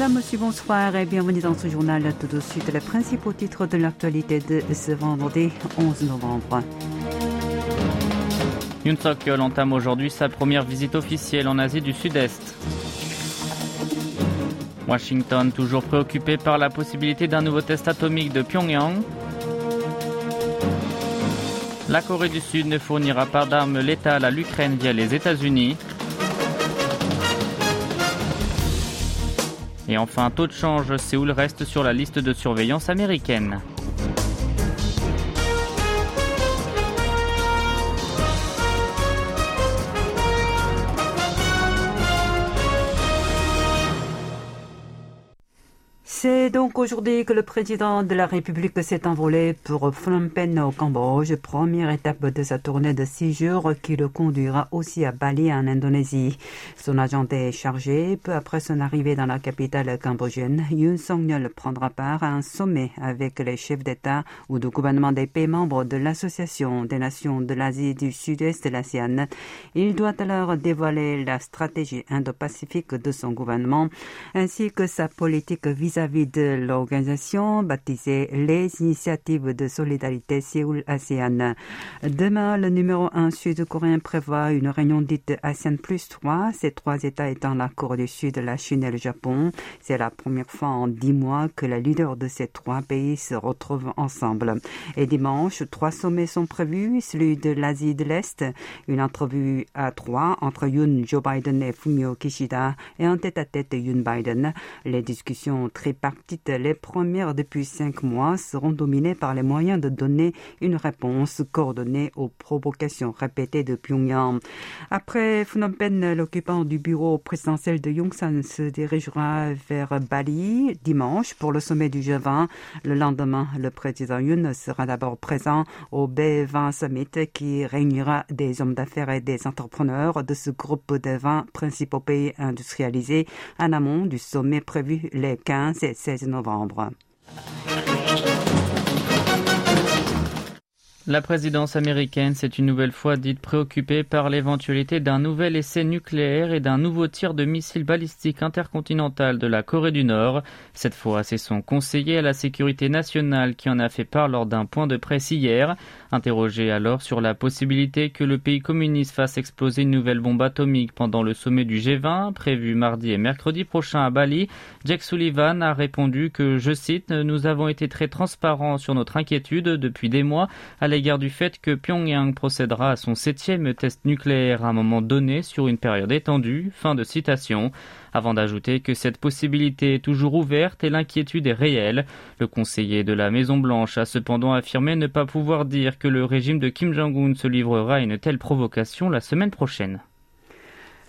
Madame, monsieur, bonsoir et bienvenue dans ce journal. Tout de suite, les principaux titres de l'actualité de ce vendredi 11 novembre. Yoon Suk-yeol entame aujourd'hui sa première visite officielle en Asie du Sud-Est. Washington, toujours préoccupé par la possibilité d'un nouveau test atomique de Pyongyang. La Corée du Sud ne fournira pas d'armes létales à l'Ukraine via les États-Unis. Et enfin, taux de change, Séoul reste sur la liste de surveillance américaine. Aujourd'hui que le président de la République s'est envolé pour Phnom Penh au Cambodge, première étape de sa tournée de six jours qui le conduira aussi à Bali en Indonésie. Son agenda est chargé. Peu après son arrivée dans la capitale cambodgienne, Yoon Song-yeol prendra part à un sommet avec les chefs d'État ou de gouvernement des pays membres de l'Association des nations de l'Asie du Sud-Est de l'ASEAN. Il doit alors dévoiler la stratégie indo-pacifique de son gouvernement ainsi que sa politique vis-à-vis de l'organisation baptisée les initiatives de solidarité Séoul-ASEAN. Demain, le numéro 1 sud-coréen prévoit une réunion dite ASEAN plus 3, ces trois États étant la Corée du Sud, la Chine et le Japon. C'est la première fois en dix mois que les leaders de ces trois pays se retrouvent ensemble. Et dimanche, trois sommets sont prévus, celui de l'Asie de l'Est, une entrevue à trois entre Yoon, Joe Biden et Fumio Kishida et un tête-à-tête Yoon Biden. Les discussions tripartites, les premières depuis cinq mois, seront dominées par les moyens de donner une réponse coordonnée aux provocations répétées de Pyongyang. Après Phnom Penh, l'occupant du bureau présidentiel de Yongsan se dirigera vers Bali dimanche pour le sommet du G20. Le lendemain, le président Yoon sera d'abord présent au B20 Summit qui réunira des hommes d'affaires et des entrepreneurs de ce groupe de 20 principaux pays industrialisés en amont du sommet prévu les 15 et 16 novembre novembre. La présidence américaine s'est une nouvelle fois dite préoccupée par l'éventualité d'un nouvel essai nucléaire et d'un nouveau tir de missiles balistiques intercontinental de la Corée du Nord. Cette fois, c'est son conseiller à la sécurité nationale qui en a fait part lors d'un point de presse hier. Interrogé alors sur la possibilité que le pays communiste fasse exploser une nouvelle bombe atomique pendant le sommet du G20 prévu mardi et mercredi prochain à Bali, Jack Sullivan a répondu que, je cite, nous avons été très transparents sur notre inquiétude depuis des mois l'égard du fait que Pyongyang procédera à son septième test nucléaire à un moment donné sur une période étendue. Fin de citation avant d'ajouter que cette possibilité est toujours ouverte et l'inquiétude est réelle. Le conseiller de la Maison-Blanche a cependant affirmé ne pas pouvoir dire que le régime de Kim Jong-un se livrera à une telle provocation la semaine prochaine.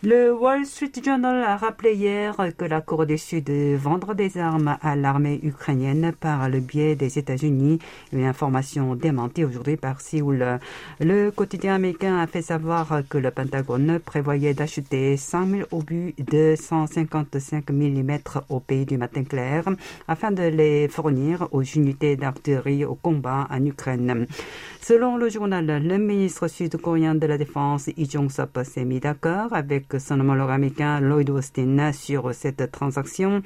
Le Wall Street Journal a rappelé hier que la Corée du Sud vendra des armes à l'armée ukrainienne par le biais des États-Unis. Une information démentie aujourd'hui par Séoul. Le quotidien américain a fait savoir que le Pentagone prévoyait d'acheter 100 000 obus de 155 mm au pays du matin clair afin de les fournir aux unités d'artillerie au combat en Ukraine. Selon le journal, le ministre sud-coréen de la Défense, Lee Jong-sop, s'est mis d'accord avec son homologue américain Lloyd Austin sur cette transaction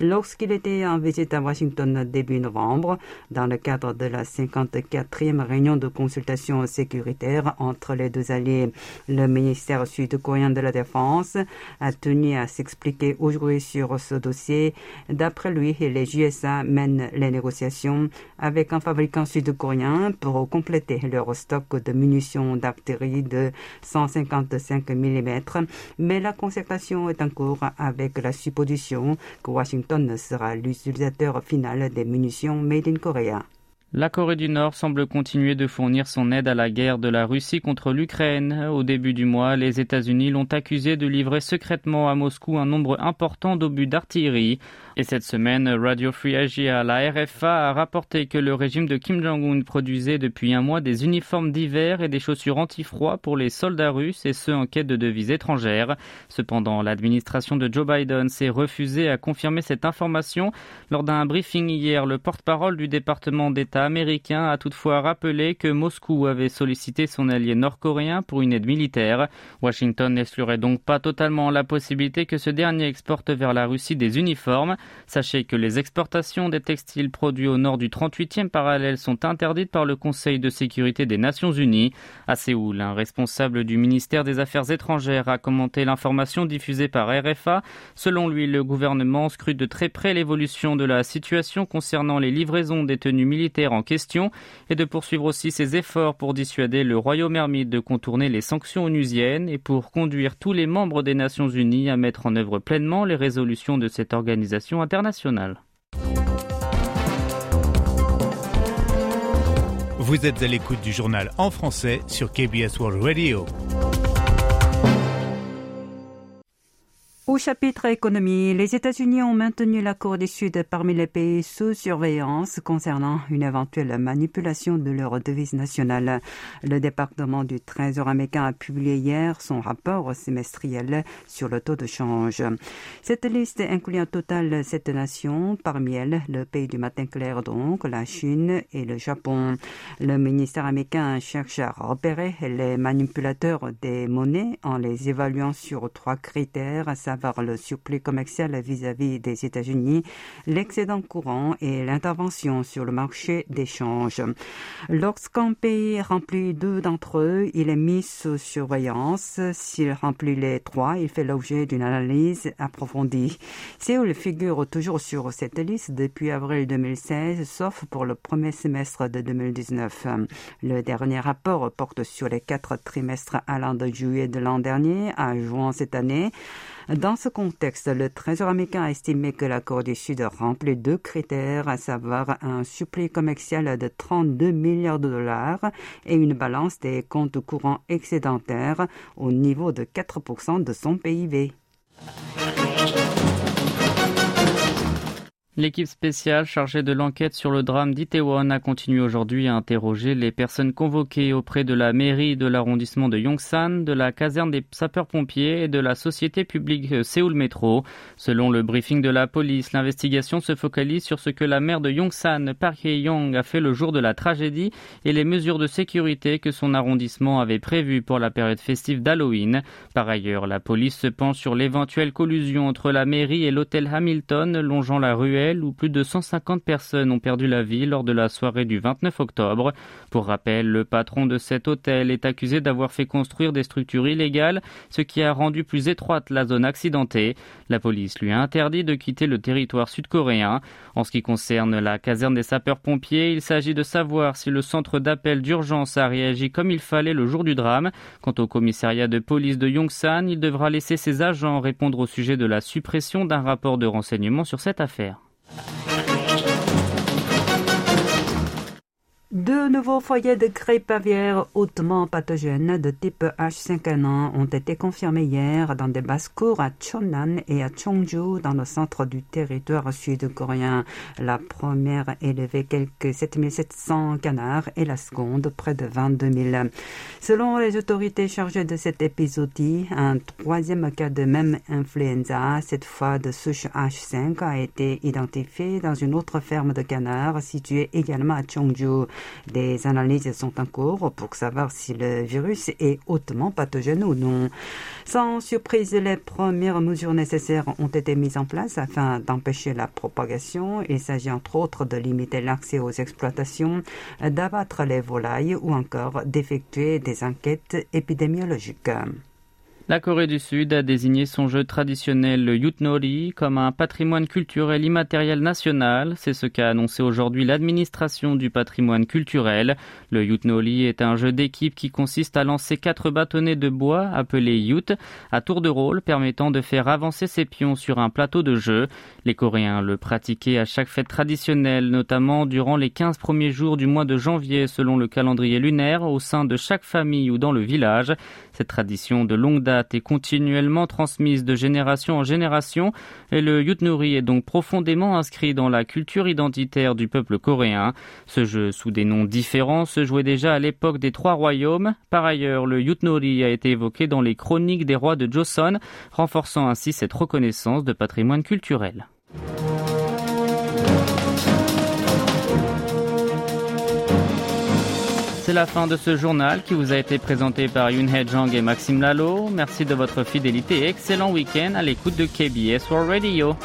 lorsqu'il était en visite à Washington début novembre dans le cadre de la 54e réunion de consultation sécuritaire entre les deux alliés. Le ministère sud-coréen de la Défense a tenu à s'expliquer aujourd'hui sur ce dossier. D'après lui, les USA mènent les négociations avec un fabricant sud-coréen pour compléter leur stock de munitions d'artillerie de 155 mm mais la concertation est en cours avec la supposition que Washington sera l'utilisateur final des munitions made in Korea. La Corée du Nord semble continuer de fournir son aide à la guerre de la Russie contre l'Ukraine. Au début du mois, les États-Unis l'ont accusé de livrer secrètement à Moscou un nombre important d'obus d'artillerie. Et cette semaine, Radio Free Asia, la RFA, a rapporté que le régime de Kim Jong-un produisait depuis un mois des uniformes d'hiver et des chaussures anti-froid pour les soldats russes et ceux en quête de devises étrangères. Cependant, l'administration de Joe Biden s'est refusée à confirmer cette information. Lors d'un briefing hier, le porte-parole du département d'État américain a toutefois rappelé que Moscou avait sollicité son allié nord-coréen pour une aide militaire. Washington n'exclurait donc pas totalement la possibilité que ce dernier exporte vers la Russie des uniformes. Sachez que les exportations des textiles produits au nord du 38e parallèle sont interdites par le Conseil de sécurité des Nations Unies. À Séoul, un responsable du ministère des Affaires étrangères a commenté l'information diffusée par RFA. Selon lui, le gouvernement scrute de très près l'évolution de la situation concernant les livraisons des tenues militaires en question et de poursuivre aussi ses efforts pour dissuader le royaume ermite de contourner les sanctions onusiennes et pour conduire tous les membres des Nations Unies à mettre en œuvre pleinement les résolutions de cette organisation internationale. Vous êtes à l'écoute du journal en français sur KBS World Radio. Au chapitre économie, les États-Unis ont maintenu la Corée du Sud parmi les pays sous surveillance concernant une éventuelle manipulation de leur devise nationale. Le département du Trésor américain a publié hier son rapport semestriel sur le taux de change. Cette liste inclut en total sept nations, parmi elles le pays du matin clair donc, la Chine et le Japon. Le ministère américain cherche à repérer les manipulateurs des monnaies en les évaluant sur trois critères, le surplus commercial vis-à-vis des États-Unis, l'excédent courant et l'intervention sur le marché d'échange. Lorsqu'un pays remplit deux d'entre eux, il est mis sous surveillance. S'il remplit les trois, il fait l'objet d'une analyse approfondie. Séoul figure toujours sur cette liste depuis avril 2016, sauf pour le premier semestre de 2019. Le dernier rapport porte sur les quatre trimestres allant de juillet de l'an dernier à juin cette année. Dans ce contexte, le Trésor américain a estimé que la Corée du Sud remplit deux critères, à savoir un supplément commercial de 32 milliards de dollars et une balance des comptes courants excédentaires au niveau de 4% de son PIB. L'équipe spéciale chargée de l'enquête sur le drame d'Itaewon a continué aujourd'hui à interroger les personnes convoquées auprès de la mairie de l'arrondissement de Yongsan, de la caserne des sapeurs-pompiers et de la société publique Séoul Métro. Selon le briefing de la police, l'investigation se focalise sur ce que la maire de Yongsan, Park Hye-young, a fait le jour de la tragédie et les mesures de sécurité que son arrondissement avait prévues pour la période festive d'Halloween. Par ailleurs, la police se penche sur l'éventuelle collusion entre la mairie et l'hôtel Hamilton longeant la ruelle où plus de 150 personnes ont perdu la vie lors de la soirée du 29 octobre. Pour rappel, le patron de cet hôtel est accusé d'avoir fait construire des structures illégales, ce qui a rendu plus étroite la zone accidentée. La police lui a interdit de quitter le territoire sud-coréen. En ce qui concerne la caserne des sapeurs-pompiers, il s'agit de savoir si le centre d'appel d'urgence a réagi comme il fallait le jour du drame. Quant au commissariat de police de Yongsan, il devra laisser ses agents répondre au sujet de la suppression d'un rapport de renseignement sur cette affaire. Deux nouveaux foyers de grippe aviaire hautement pathogènes de type H5N1 ont été confirmés hier dans des basses-cours à Cheonan et à Cheongju dans le centre du territoire sud-coréen. La première élevait quelques 7700 canards et la seconde près de 22 000. Selon les autorités chargées de cet épisodie, un troisième cas de même influenza, cette fois de souche H5, a été identifié dans une autre ferme de canards située également à Cheongju. Des analyses sont en cours pour savoir si le virus est hautement pathogène ou non. Sans surprise, les premières mesures nécessaires ont été mises en place afin d'empêcher la propagation. Il s'agit entre autres de limiter l'accès aux exploitations, d'abattre les volailles ou encore d'effectuer des enquêtes épidémiologiques. La Corée du Sud a désigné son jeu traditionnel, le Yutnori, comme un patrimoine culturel immatériel national. C'est ce qu'a annoncé aujourd'hui l'administration du patrimoine culturel. Le Yutnori est un jeu d'équipe qui consiste à lancer quatre bâtonnets de bois appelés Yut à tour de rôle permettant de faire avancer ses pions sur un plateau de jeu. Les Coréens le pratiquaient à chaque fête traditionnelle, notamment durant les 15 premiers jours du mois de janvier selon le calendrier lunaire au sein de chaque famille ou dans le village. Cette tradition de longue est continuellement transmise de génération en génération et le Yutnuri est donc profondément inscrit dans la culture identitaire du peuple coréen. Ce jeu, sous des noms différents, se jouait déjà à l'époque des Trois Royaumes. Par ailleurs, le Yutnori a été évoqué dans les chroniques des rois de Joseon, renforçant ainsi cette reconnaissance de patrimoine culturel. C'est la fin de ce journal qui vous a été présenté par Yunhe Jang et Maxime Lalo. Merci de votre fidélité et excellent week-end à l'écoute de KBS World Radio.